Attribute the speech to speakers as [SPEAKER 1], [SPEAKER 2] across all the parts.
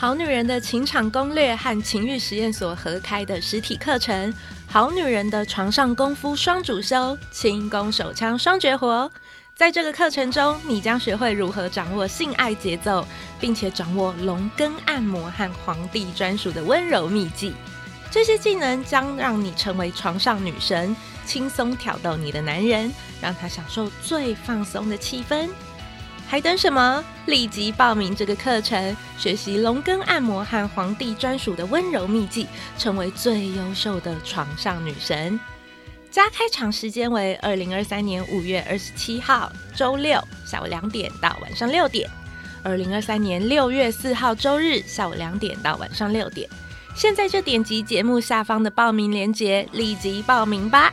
[SPEAKER 1] 好女人的情场攻略和情欲实验所合开的实体课程，好女人的床上功夫双主修，轻功手枪双绝活。在这个课程中，你将学会如何掌握性爱节奏，并且掌握龙根按摩和皇帝专属的温柔秘技。这些技能将让你成为床上女神，轻松挑逗你的男人，让他享受最放松的气氛。还等什么？立即报名这个课程，学习龙根按摩和皇帝专属的温柔秘技，成为最优秀的床上女神。加开场时间为二零二三年五月二十七号周六下午两点到晚上六点，二零二三年六月四号周日下午两点到晚上六点。现在就点击节目下方的报名链接，立即报名吧。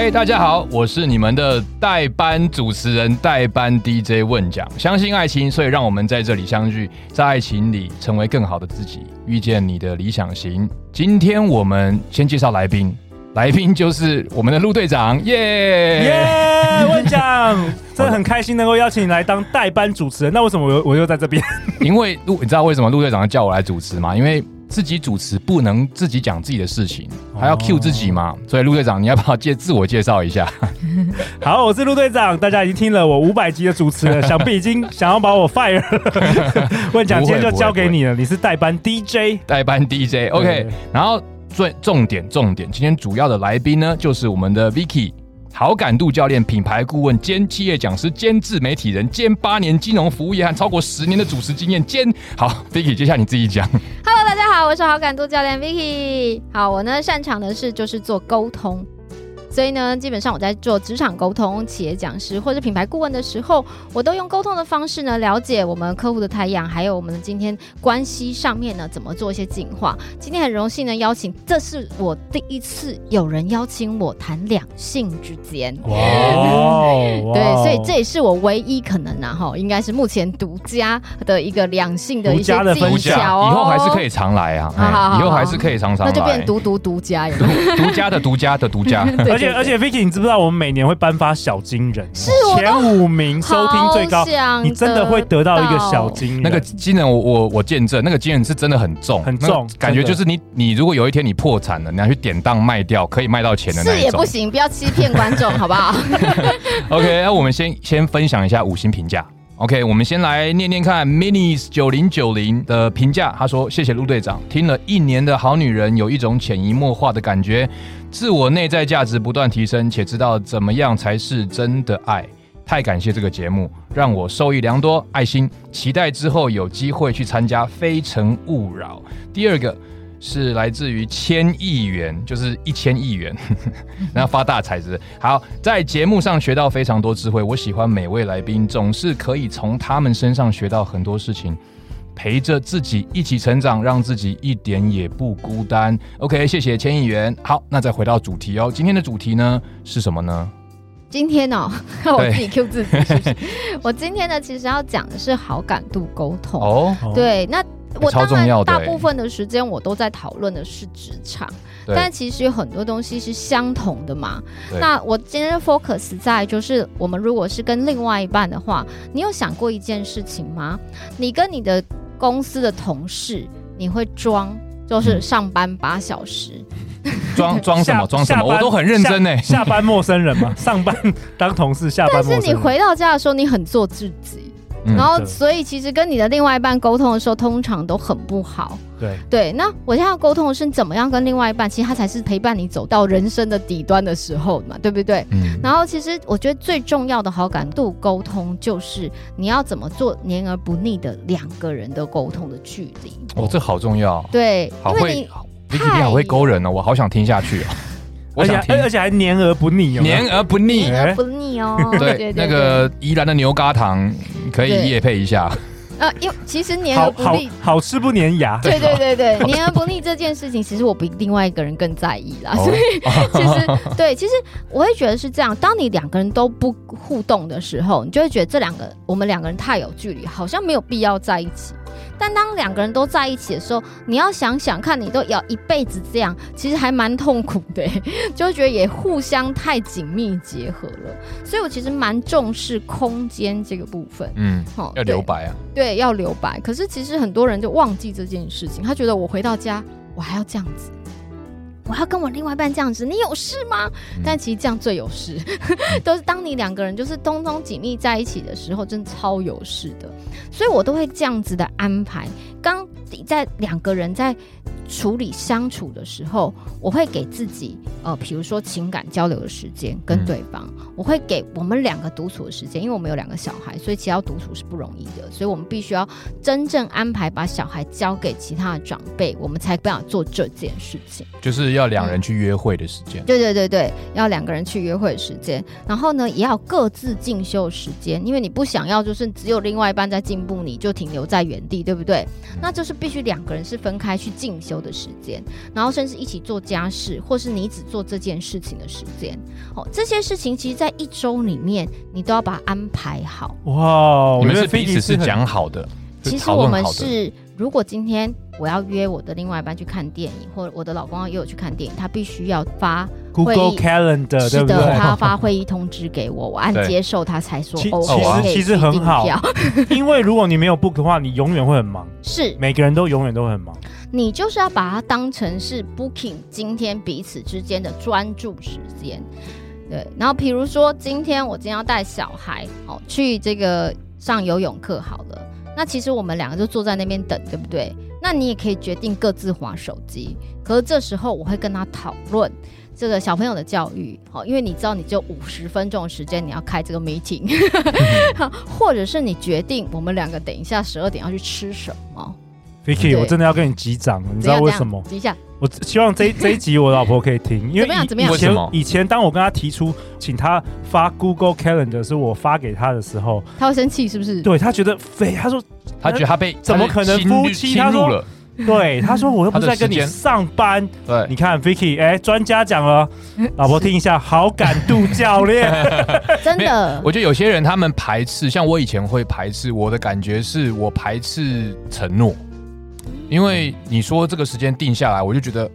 [SPEAKER 2] 嘿，hey, 大家好，我是你们的代班主持人、代班 DJ 问讲。相信爱情，所以让我们在这里相聚，在爱情里成为更好的自己，遇见你的理想型。今天我们先介绍来宾，来宾就是我们的陆队长，耶耶！
[SPEAKER 3] 问讲，真的很开心能够邀请你来当代班主持人。那为什么我又我又在这边？
[SPEAKER 2] 因为陆，你知道为什么陆队长要叫我来主持吗？因为自己主持不能自己讲自己的事情，还要 cue 自己嘛。所以陆队长，你要不要介自我介绍一下？
[SPEAKER 3] 好，我是陆队长。大家已经听了我五百集的主持了，想必已经想要把我 fire 了。问讲，今天就交给你了。你是代班 DJ，
[SPEAKER 2] 代班 DJ。OK，然后最重点重点，今天主要的来宾呢，就是我们的 Vicky。好感度教练、品牌顾问兼企业讲师兼自媒体人兼八年金融服务业和超过十年的主持经验兼好，Vicky，接下来你自己讲。
[SPEAKER 4] Hello，大家好，我是好感度教练 Vicky。好，我呢擅长的是就是做沟通。所以呢，基本上我在做职场沟通、企业讲师或者品牌顾问的时候，我都用沟通的方式呢，了解我们客户的太阳，还有我们的今天关系上面呢，怎么做一些进化。今天很荣幸呢，邀请，这是我第一次有人邀请我谈两性之间。哇，对，所以这也是我唯一可能啊，哈，应该是目前独家的一个两性的一些技巧哦。
[SPEAKER 2] 以后还是可以常来啊，好好好，以后还是可以常常来，
[SPEAKER 4] 那就变独独独家，独
[SPEAKER 2] 独家的独家的独家。
[SPEAKER 3] 且而且，Vicky，你知不知道我们每年会颁发小金人？
[SPEAKER 4] 是
[SPEAKER 3] 前五名收听最高，你真的会得到一个小金人。
[SPEAKER 2] 那个金人我，我我我见证，那个金人是真的很重，
[SPEAKER 3] 很重，
[SPEAKER 2] 感觉就是你你如果有一天你破产了，你要去典当卖掉，可以卖到钱的那种。
[SPEAKER 4] 是也不行，不要欺骗观众，好不好？
[SPEAKER 2] OK，那我们先先分享一下五星评价。OK，我们先来念念看，Minis 九零九零的评价，他说：“谢谢陆队长，听了一年的好女人，有一种潜移默化的感觉，自我内在价值不断提升，且知道怎么样才是真的爱。太感谢这个节目，让我受益良多，爱心。期待之后有机会去参加《非诚勿扰》。第二个。”是来自于千亿元，就是一千亿元，那发大财子。好，在节目上学到非常多智慧。我喜欢每位来宾，总是可以从他们身上学到很多事情，陪着自己一起成长，让自己一点也不孤单。OK，谢谢千亿元。好，那再回到主题哦。今天的主题呢是什么呢？
[SPEAKER 4] 今天哦，我自己 Q 自己是是？我今天呢，其实要讲的是好感度沟通。哦，对，那。我当然大部分的时间我都在讨论的是职场，但其实有很多东西是相同的嘛。那我今天 focus 在就是，我们如果是跟另外一半的话，你有想过一件事情吗？你跟你的公司的同事，你会装就是上班八小时，
[SPEAKER 2] 装装、嗯、什么装什么？我都很认真呢。
[SPEAKER 3] 下班陌生人嘛，上班 当同事，下班陌生人。
[SPEAKER 4] 但是你回到家的时候，你很做自己。然后，所以其实跟你的另外一半沟通的时候，通常都很不好。
[SPEAKER 3] 对
[SPEAKER 4] 对，那我现在要沟通的是怎么样跟另外一半，其实他才是陪伴你走到人生的底端的时候嘛，对不对？嗯。然后，其实我觉得最重要的好感度沟通，就是你要怎么做黏而不腻的两个人的沟通的距离。
[SPEAKER 2] 哦，这好重要。
[SPEAKER 4] 对，
[SPEAKER 2] 好会，你你好会勾人哦，我好想听下去哦。
[SPEAKER 3] 而且而且还黏而不腻哦，
[SPEAKER 2] 黏而不腻，
[SPEAKER 4] 黏而不腻哦。
[SPEAKER 2] 对，那个宜兰的牛轧糖可以夜配一下。
[SPEAKER 4] 呃，因为其实黏而不腻，
[SPEAKER 3] 好好吃不粘牙。
[SPEAKER 4] 对对对对，黏而不腻这件事情，其实我比另外一个人更在意啦。
[SPEAKER 2] 哦
[SPEAKER 4] 所以 其实对，其实我会觉得是这样。当你两个人都不互动的时候，你就会觉得这两个我们两个人太有距离，好像没有必要在一起。但当两个人都在一起的时候，你要想想看，你都要一辈子这样，其实还蛮痛苦的，就会觉得也互相太紧密结合了。所以我其实蛮重视空间这个部分。
[SPEAKER 2] 嗯，
[SPEAKER 4] 哦
[SPEAKER 2] 要留白啊。
[SPEAKER 4] 对，要留白。可是其实很多人就忘记这件事情，他觉得我回到家，我还要这样子，我要跟我另外一半这样子，你有事吗？
[SPEAKER 2] 嗯
[SPEAKER 4] 但其实这样最有事，都是当你两个人就是通通紧密在一起的时候，真的超有事的。所以我都会这样子的安排。刚在两个人在处理相处的时候，我会给自己呃，比如说情感交流的时间跟对方，
[SPEAKER 2] 嗯
[SPEAKER 4] 我会给我们两个独处的时间，因为我们有两个小孩，所以其实要独处是不容易的，所以我们必须要真正安排把小孩交给其他的长辈，我们才不想做这件事情。
[SPEAKER 2] 就是要两人去约会的时间。
[SPEAKER 4] 对对对对，要两个人去约会的时间，然后呢，也要各自进修时间，因为你不想要就是只有另外一半在进步，你就停留在原地，对不对？那就是必须两个人是分开去进修的时间，然后甚至一起做家事，或是你只做这件事情的时间。哦，这些事情其实，在一周里面，你都要把它安排好。
[SPEAKER 3] 哇，我觉得
[SPEAKER 2] 你们是彼此是
[SPEAKER 3] 很
[SPEAKER 2] 讲好的，
[SPEAKER 4] 其
[SPEAKER 2] 是
[SPEAKER 4] 实我
[SPEAKER 2] 们
[SPEAKER 4] 是，如果今天我要约我的另外一半去看电影，或者我的老公要约我去看电影，他必须要发会
[SPEAKER 3] Google Calendar
[SPEAKER 4] 对
[SPEAKER 3] 不对？
[SPEAKER 4] 他发会议通知给我，我按接受，他才说
[SPEAKER 3] 其
[SPEAKER 4] OK
[SPEAKER 2] 其
[SPEAKER 4] 实
[SPEAKER 3] 其
[SPEAKER 4] 实
[SPEAKER 3] 很好 因为如果你没有 book 的话，你永远会很忙，
[SPEAKER 4] 是
[SPEAKER 3] 每个人都永远都很忙。
[SPEAKER 4] 你就是要把它当成是 booking 今天彼此之间的专注时间。对，然后比如说今天我今天要带小孩哦去这个上游泳课好了，那其实我们两个就坐在那边等，对不对？那你也可以决定各自划手机，可是这时候我会跟他讨论这个小朋友的教育，好，因为你知道你只有五十分钟的时间你要开这个 meeting，或者是你决定我们两个等一下十二点要去吃什么
[SPEAKER 3] ，Vicky，我真的要跟你击掌了，你知道为什么？
[SPEAKER 4] 击一下，
[SPEAKER 3] 我希望这一这一集我老婆可以听，因为以
[SPEAKER 4] 怎么样？怎么样？
[SPEAKER 3] 以前以前当我跟她提出请她发 Google Calendar 是我发给她的时候，
[SPEAKER 4] 她会生气是不是？
[SPEAKER 3] 对她觉得非，她说
[SPEAKER 2] 她觉得她被
[SPEAKER 3] 怎么可能夫妻她说
[SPEAKER 2] 侵入了？
[SPEAKER 3] 对，他说我又不是在跟你上班，
[SPEAKER 2] 对。
[SPEAKER 3] 你，看 Vicky，哎，专家讲了，老婆听一下，好感度教
[SPEAKER 2] 练，
[SPEAKER 4] 真的，
[SPEAKER 2] 我觉得有些人他们排斥，像我以前会排斥，我的感觉是我排斥承诺，因为你说这个时间定下来，我就觉得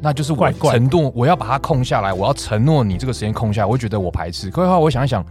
[SPEAKER 2] 那就是我
[SPEAKER 3] 怪怪。
[SPEAKER 2] 承诺，我要把它空下来，我要承诺你这个时间空下来，我会觉得我排斥。可是后来我想一想，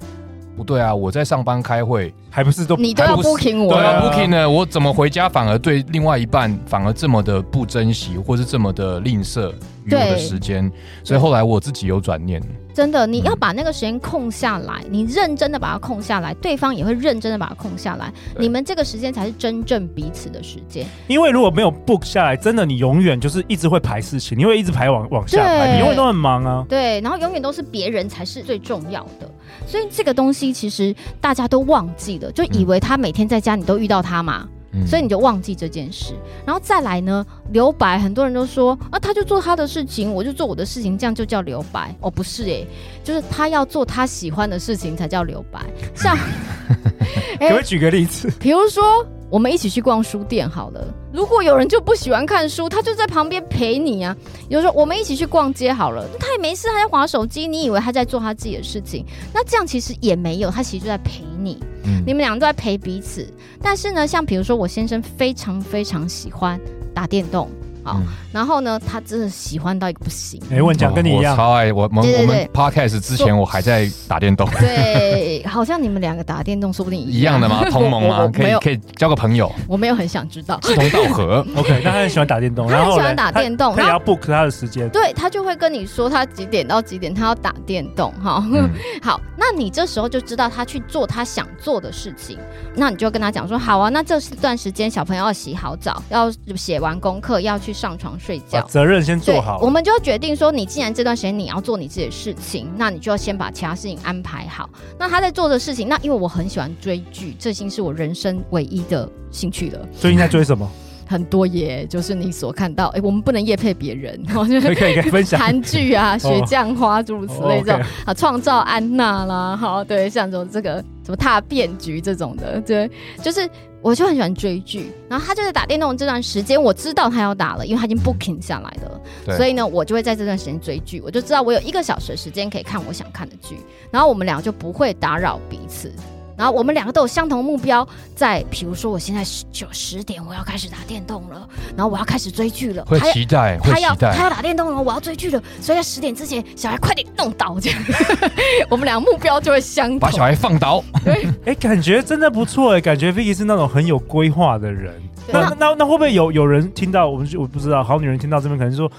[SPEAKER 2] 不对啊，我在上班开会，
[SPEAKER 3] 还不是都
[SPEAKER 4] 你都要
[SPEAKER 2] 还不是
[SPEAKER 4] booking 我
[SPEAKER 2] 对啊。
[SPEAKER 4] 了
[SPEAKER 2] ，，booking 呢，我怎么回家反而对另外一半反而这么的不珍惜，或是这么的吝啬与我的
[SPEAKER 4] 对
[SPEAKER 2] 时间？所以后来我自己有转念。
[SPEAKER 4] 真的，你
[SPEAKER 2] 嗯
[SPEAKER 4] 要把那个时间空下来，你认真的把它空下来，对方也会认真的把它空下
[SPEAKER 2] 来，
[SPEAKER 4] 你们这个时间才是真正彼此的时间。
[SPEAKER 3] 因为如果没有 book 下来，真的你永远就是一直会排事情，你会一直排往往下排，你永远都很忙啊。
[SPEAKER 4] 对，然后永远都是别人才是最重要的，所以这个东西其实大家都忘记了，就以为他每天在家你都遇到他嘛，
[SPEAKER 2] 嗯
[SPEAKER 4] 所以你就忘记这件事。然后再来呢，留白，很多人都说啊，他就做他的事情，我就做我的事情，这样就叫留白。哦，不是诶，就是他要做他喜欢的事情才叫留白。像，
[SPEAKER 3] 可不可以举个例子？
[SPEAKER 4] 比如说，我们一起去逛书店好了。如果有人就不喜欢看书，他就在旁边陪你啊。有时候我们一起去逛街好了，他也没事，他在划手机，你以为他在做他自己的事情？那这样其实也没有，他其实就在陪你。
[SPEAKER 2] 嗯
[SPEAKER 4] 你们两个都在陪彼此。但是呢，像比如说我先生非常非常喜欢打电动，好，
[SPEAKER 2] 嗯
[SPEAKER 4] 然后呢，他真的喜欢到一个不行。
[SPEAKER 3] 哎，我讲跟你一样，
[SPEAKER 2] 我超爱我我们
[SPEAKER 4] 对对对
[SPEAKER 2] 我们 podcast 之前我还在打电动，
[SPEAKER 4] 对，好像你们两个打电动说不定
[SPEAKER 2] 一样的吗？同 盟
[SPEAKER 4] 我
[SPEAKER 2] 吗？
[SPEAKER 4] 我没有，
[SPEAKER 2] 可以可以交个朋友，
[SPEAKER 4] 我没有很想知道。
[SPEAKER 2] 志同道合。
[SPEAKER 3] OK，那他很喜欢打电动，
[SPEAKER 4] 他很
[SPEAKER 3] 然后嘞
[SPEAKER 4] 喜欢打电动
[SPEAKER 3] 他他也要 book 他的时间。
[SPEAKER 4] 对他就会跟你说他几点到几点他要打电动哈。
[SPEAKER 2] 嗯
[SPEAKER 4] 好，那你这时候就知道他去做他想做的事情，那你就跟他讲说好啊，那这段时间小朋友要洗好澡，要写完功课，要去上床睡
[SPEAKER 3] 觉。责任先做好，
[SPEAKER 4] 我们就决定说，你既然这段时间你要做你自己的事情，那你就要先把其他事情安排好。那他在做的事情，那因为我很喜欢追剧，这已经是我人生唯一的兴趣了。
[SPEAKER 3] 最近在追什么？
[SPEAKER 4] 很多耶，就是你所看到，哎，我们不能夜配别人，
[SPEAKER 3] 可以可以分享。
[SPEAKER 4] 韩剧啊，雪降花诸如此类这种、哦 okay、啊，创造安娜啦，好，对，像这种这个什么踏变局这种的，对，就是我就很喜欢追剧，然后他就在打电动这段时间，我知道他要打了，因为他已经 booking 下来了，嗯、所以呢，我就会在这段时间追剧，我就知道我有一个小时的时间可以看我想看的剧，然后我们俩就不会打扰彼此。然后我们两个都有相同目标，在比如说我现在十九十点我要开始打电动了，然后我要开始追剧了，
[SPEAKER 2] 会期待，
[SPEAKER 4] 他要
[SPEAKER 2] 会期待，
[SPEAKER 4] 他要打电动了，我要追剧了，所以在十点之前，小孩快点弄倒这样，我们两个目标就会相同，
[SPEAKER 2] 把小孩放倒。
[SPEAKER 3] 对，哎，感觉真的不错哎，感觉 Vicky 是那种很有规划的人。那那那，那会不会有有人听到我们？我不知道，好女人听到这边可能说，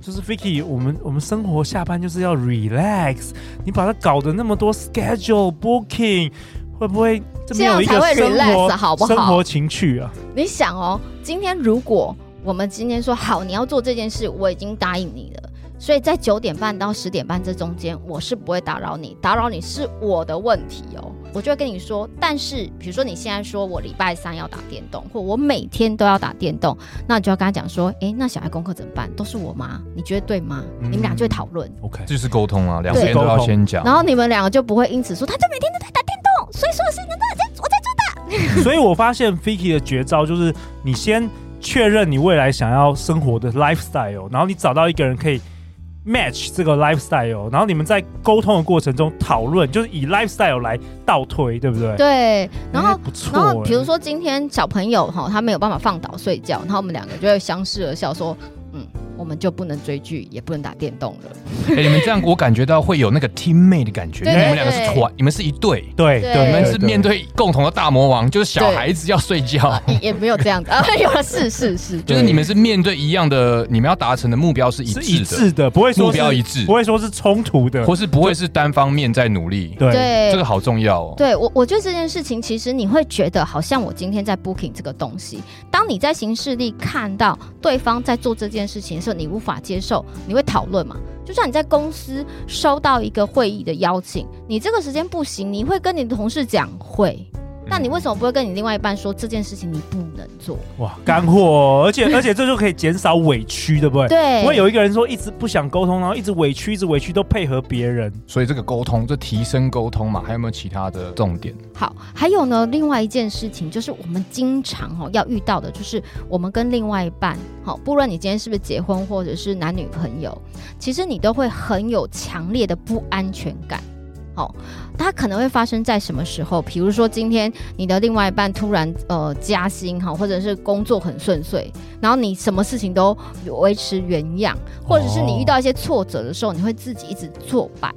[SPEAKER 3] 就是 Vicky，我们我们生活下班就是要 relax，你把它搞得那么多 schedule booking。会不会这样才会 relax 好不好？生活情趣啊！
[SPEAKER 4] 你想哦，今天如果我们今天说好，你要做这件事，我已经答应你了，所以在九点半到十点半这中间，我是不会打扰你，打扰你是我的问题哦。我就会跟你说，但是比如说你现在说我礼拜三要打电动，或我每天都要打电动，那你就要跟他讲说，哎，那小孩功课怎么办？都是我妈？你觉得对吗？嗯、你们俩就会讨论。
[SPEAKER 3] OK，
[SPEAKER 2] 这就是沟通啊，两边都要先讲。
[SPEAKER 4] 然后你们两个就不会因此说，他就每天都在打电动，所以说的事情都在我在做的。
[SPEAKER 3] 所以我发现 Vicky 的绝招就是，你先确认你未来想要生活的 lifestyle，然后你找到一个人可以。match 这个 lifestyle，然后你们在沟通的过程中讨论，就是以 lifestyle 来倒推，对不对？
[SPEAKER 4] 对，然后、欸、
[SPEAKER 3] 不错。
[SPEAKER 4] 然后比如说今天小朋友哈，他没有办法放倒睡觉，然后我们两个就会相视而笑说，嗯。我们就不能追剧，也不能打电动了。
[SPEAKER 2] 哎、欸，你们这样，我感觉到会有那个 teammate 的感觉。对你们两个是团，你们是一对。
[SPEAKER 3] 对对，
[SPEAKER 2] 你们是面对共同的大魔王，就是小孩子要睡觉。
[SPEAKER 4] 也没有这样子啊，有了，是是是，
[SPEAKER 2] 就是你们是面对一样的，你们要达成的目标是一致的，
[SPEAKER 3] 一致的，不会说
[SPEAKER 2] 目标一致，
[SPEAKER 3] 不会说是冲突的，
[SPEAKER 2] 或是不会是单方面在努力。
[SPEAKER 3] 对，
[SPEAKER 4] 对
[SPEAKER 2] 这个好重要哦。
[SPEAKER 4] 对我，我觉得这件事情，其实你会觉得好像我今天在 booking 这个东西，当你在行事历看到对方在做这件事情的时候，你无法接受。你会讨论嘛？就像你在公司收到一个会议的邀请，你这个时间不行，你会跟你的同事讲会。那你为什么不会跟你另外一半说这件事情你不能做？
[SPEAKER 3] 哇，干货！而且 而且这就可以减少委屈，对不对？
[SPEAKER 4] 对。
[SPEAKER 3] 不会有一个人说一直不想沟通，然后一直委屈，一直委屈都配合别人。
[SPEAKER 2] 所以这个沟通，这提升沟通嘛，还有没有其他的重点？
[SPEAKER 4] 好，还有呢，另外一件事情就是我们经常哦要遇到的，就是我们跟另外一半，好，不论你今天是不是结婚或者是男女朋友，其实你都会很有强烈的不安全感。好，它可能会发生在什么时候？比如说今天你的另外一半突然呃加薪哈，或者是工作很顺遂，然后你什么事情都维持原样，或者是你遇到一些挫折的时候，你会自己一直挫败。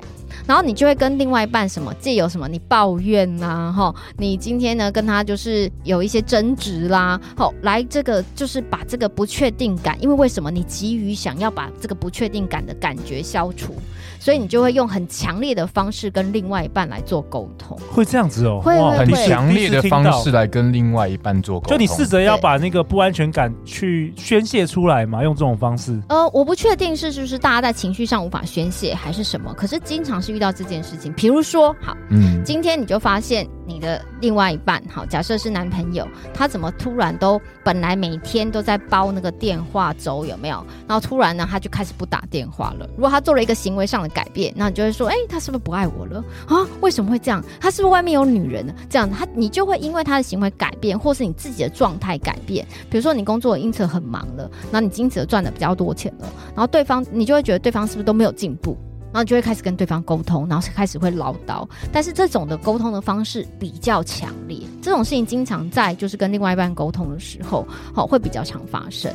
[SPEAKER 4] 然后你就会跟另外一半什么借由什么你抱怨呐、啊，哈，你今天呢跟他就是有一些争执啦，好，来这个就是把这个不确定感，因为为什么你急于想要把这个不确定感的感觉消除，所以你就会用很强烈的方式跟另外一半来做沟通，
[SPEAKER 3] 会这样子哦，
[SPEAKER 4] 会
[SPEAKER 2] 很强烈的方式来跟另外一半做沟通，
[SPEAKER 3] 就你试着要把那个不安全感去宣泄出来嘛，用这种方式。
[SPEAKER 4] 呃，我不确定是不是大家在情绪上无法宣泄还是什么，可是经常是。遇到这件事情，比如说，好，嗯，今天你就发现你的另外一半，好，假设是男朋友，他怎么突然都本来每天都在煲那个电话粥，有没有？然后突然呢，他就开始不打电话了。如果他做了一个行为上的改变，那你就会说，哎，他是不是不爱我了啊？为什么会这样？他是不是外面有女人呢？这样，他你就会因为他的行为改变，或是你自己的状态改变，比如说你工作因此很忙了，然后你因此赚的比较多钱了，然后对方你就会觉得对方是不是都没有进步？然后就会开始跟对方沟通，然后开始会唠叨。但是这种的沟通的方式比较强烈，这种事情经常在就是跟另外一半沟通的时候，好会比较常发生。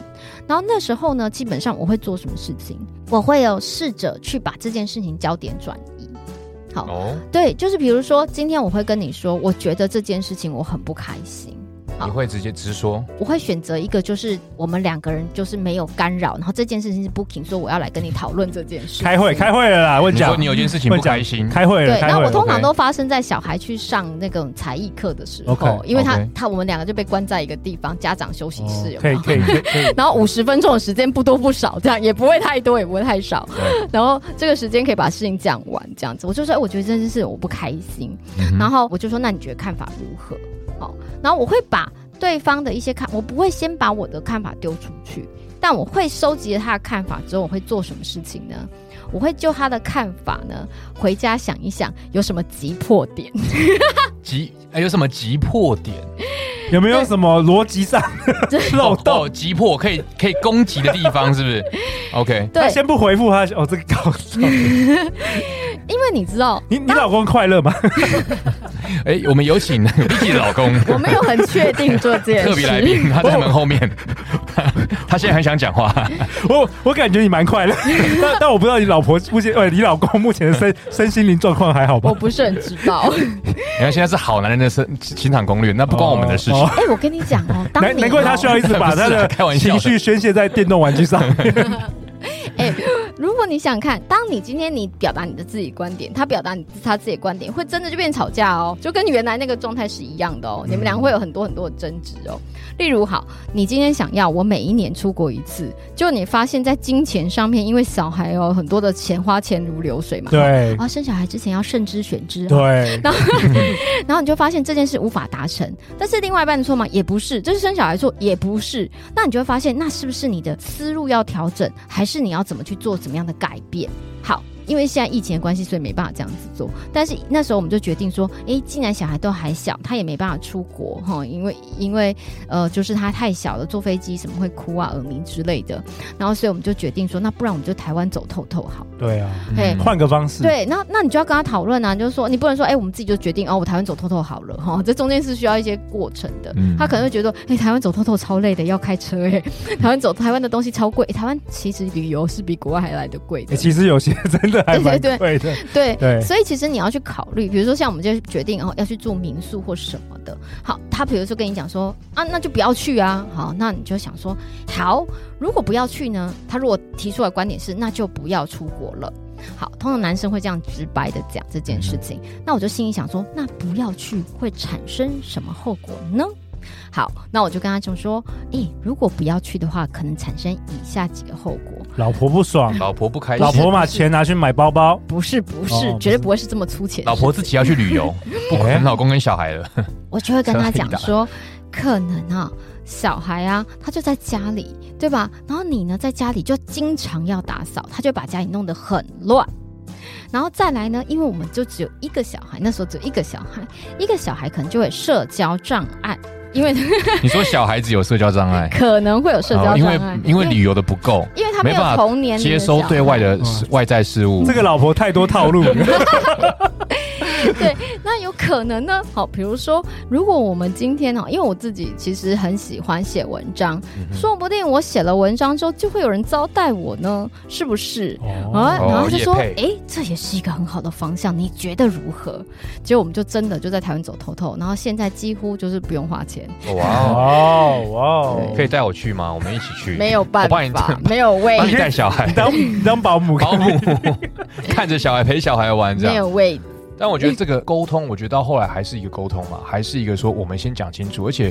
[SPEAKER 4] 然后那时候呢，基本上我会做什么事情？我会有试着去把这件事情焦点转移。好，哦、对，就是比如说今天我会跟你说，我觉得这件事情我很不开心。
[SPEAKER 2] 你会直接直说？
[SPEAKER 4] 我会选择一个，就是我们两个人就是没有干扰，然后这件事情是 booking，说我要来跟你讨论这件事。
[SPEAKER 3] 开会，开会了啦！问你
[SPEAKER 2] 说你有件事情不开心，开会了。
[SPEAKER 4] 对，然后我通常都发生在小孩去上那种才艺课的时候因为他他我们两个就被关在一个地方，家长休息室？
[SPEAKER 3] 可以可以可以。
[SPEAKER 4] 然后五十分钟的时间不多不少，这样也不会太多，也不会太少。然后这个时间可以把事情讲完，这样子。我就说，哎，我觉得这件事我不开心。嗯、然后我就说，那你觉得看法如何？好，然后我会把。对方的一些看，我不会先把我的看法丢出去，但我会收集了他的看法之后，我会做什么事情呢？我会就他的看法呢，回家想一想有什么急迫点。
[SPEAKER 2] 急，哎，有什么急迫点？
[SPEAKER 3] 有没有什么逻辑上 漏洞？
[SPEAKER 2] 哦，急迫可以可以攻击的地方是不是？OK，
[SPEAKER 4] 对，
[SPEAKER 3] 他先不回复他，哦，这个搞笑。
[SPEAKER 4] 因为你知道，
[SPEAKER 3] 你你老公快乐吗？
[SPEAKER 2] 哎，我们有请 Vicky 的老公。
[SPEAKER 4] 我没有很确定做这件事。
[SPEAKER 2] 特别来宾，他在门后面。他现在很想讲话。
[SPEAKER 3] 我我感觉你蛮快乐，但但我不知道你老婆目前，呃，你老公目前的身身心灵状况还好吧？
[SPEAKER 4] 我不是很知道。
[SPEAKER 2] 你看现在是好男人的身情场攻略，那不关我们的事情。
[SPEAKER 4] 哎，我跟你讲哦，
[SPEAKER 3] 难难怪他需要一直把他的情绪宣泄在电动玩具上面。
[SPEAKER 4] 哎，如果你想看，当你今天你表达你的自己观点，他表达你他自己的观点，会真的就变吵架哦，就跟你原来那个状态是一样的哦，你们俩会有很多很多的争执哦。例如，好，你今天想要我每一年出国一次，就你发现，在金钱上面，因为小孩有很多的钱，花钱如流水嘛，
[SPEAKER 3] 对，
[SPEAKER 4] 然后生小孩之前要慎之选之，
[SPEAKER 3] 对，
[SPEAKER 4] 然后然后你就发现这件事无法达成，但是另外一半的错吗？也不是，这是生小孩错，也不是，那你就会发现，那是不是你的思路要调整，还是你要怎么去做怎么样的改变？好。因为现在疫情的关系，所以没办法这样子做。但是那时候我们就决定说，哎，既然小孩都还小，他也没办法出国哈，因为因为呃，就是他太小了，坐飞机什么会哭啊、耳鸣之类的。然后所以我们就决定说，那不然我们就台湾走透透好。
[SPEAKER 3] 对啊，哎，换个方式。
[SPEAKER 4] 对，那那你就要跟他讨论啊，就是说你不能说，哎，我们自己就决定哦，我台湾走透透好了哈，这中间是需要一些过程的。嗯、他可能会觉得，哎，台湾走透透超累的，要开车哎，台湾走台湾的东西超贵，台湾其实旅游是比国外还来的贵的。
[SPEAKER 3] 其实有些真的还蛮贵的。对
[SPEAKER 4] 对对，对，所以其实你要去考虑，比如说像我们就决定哦要去住民宿或什么的。好，他比如说跟你讲说啊，那就不要去啊。好，那你就想说好，如果不要去呢？他如果提出来观点是那就不要出国了。好，通常男生会这样直白的讲这件事情。嗯、那我就心里想说，那不要去会产生什么后果呢？好，那我就跟他讲说，诶、欸，如果不要去的话，可能产生以下几个后果：
[SPEAKER 3] 老婆不爽，
[SPEAKER 2] 老婆不开心，
[SPEAKER 3] 老婆把钱拿去买包包，
[SPEAKER 4] 不是不是，绝对不会是这么粗浅。
[SPEAKER 2] 老婆自己要去旅游，不管老公跟小孩了，
[SPEAKER 4] 我就会跟他讲说，可能啊，小孩啊，他就在家里，对吧？然后你呢，在家里就经常要打扫，他就把家里弄得很乱。然后再来呢，因为我们就只有一个小孩，那时候只有一个小孩，一个小孩可能就会社交障碍。因为
[SPEAKER 2] 你说小孩子有社交障碍，
[SPEAKER 4] 可能会有社交障碍，
[SPEAKER 2] 因为因为旅游的不够，
[SPEAKER 4] 因为他没有童年
[SPEAKER 2] 接收对外的外在事物，
[SPEAKER 3] 这个老婆太多套路了。
[SPEAKER 4] 对，那有可能呢。好，比如说，如果我们今天哦，因为我自己其实很喜欢写文章，嗯、说不定我写了文章之后，就会有人招待我呢，是不是？哦、啊，然后就说，哎、哦，这也是一个很好的方向，你觉得如何？结果我们就真的就在台湾走透透，然后现在几乎就是不用花钱。
[SPEAKER 2] 哇哦哇哦，可以带我去吗？我们一起去。
[SPEAKER 4] 没有办法，没有位，
[SPEAKER 2] 帮你带小孩，
[SPEAKER 3] 当当保姆，
[SPEAKER 2] 保姆 看着小孩陪小孩玩，这样
[SPEAKER 4] 没有位。
[SPEAKER 2] 但我觉得这个沟通，我觉得到后来还是一个沟通嘛，还是一个说我们先讲清楚。而且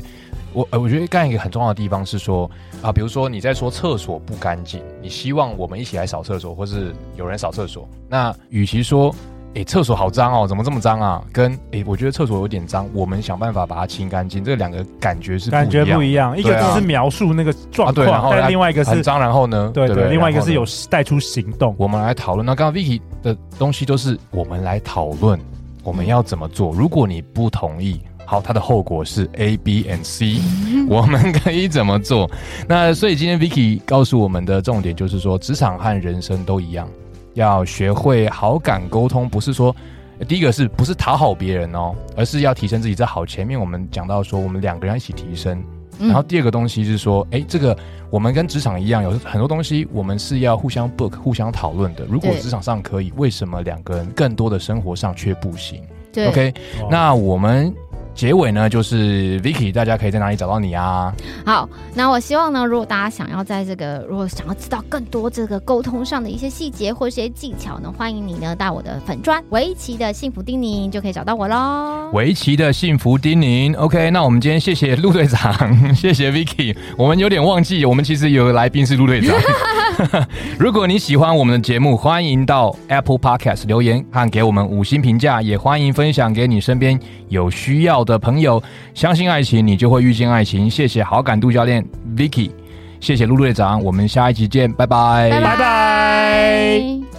[SPEAKER 2] 我呃，我觉得刚才一个很重要的地方是说啊，比如说你在说厕所不干净，你希望我们一起来扫厕所，或是有人扫厕所，那与其说。哎，厕所好脏哦，怎么这么脏啊？跟哎，我觉得厕所有点脏，我们想办法把它清干净。这两个感觉是不一样，
[SPEAKER 3] 感觉不一样，一个只是描述那个状况，啊、但另外一个是
[SPEAKER 2] 很脏，然后呢？
[SPEAKER 3] 对对，对，另外一个是有带出行动。
[SPEAKER 2] 我们来讨论。那刚刚 Vicky 的东西都是我们来讨论，我们要怎么做？如果你不同意，好，它的后果是 A、B and C，我们可以怎么做？那所以今天 Vicky 告诉我们的重点就是说，职场和人生都一样。要学会好感沟通，不是说第一个是不是讨好别人哦，而是要提升自己。在好前面我们讲到说，我们两个人一起提升。嗯、然后第二个东西是说，哎，这个我们跟职场一样，有很多东西我们是要互相 book、互相讨论的。如果职场上可以，为什么两个人更多的生活上却不行？对，OK，哇那我们。结尾呢，就是 Vicky，大家可以在哪里找到你啊？
[SPEAKER 4] 好，那我希望呢，如果大家想要在这个，如果想要知道更多这个沟通上的一些细节或一些技巧呢，欢迎你呢到我的粉砖围棋的幸福叮咛就可以找到我喽。
[SPEAKER 2] 围棋的幸福叮咛，OK，那我们今天谢谢陆队长，谢谢 Vicky，我们有点忘记，我们其实有个来宾是陆队长。如果你喜欢我们的节目，欢迎到 Apple Podcast 留言和给我们五星评价，也欢迎分享给你身边有需要的朋友，相信爱情，你就会遇见爱情。谢谢好感度教练 Vicky，谢谢陆队长，我们下一集见，拜拜，
[SPEAKER 4] 拜拜。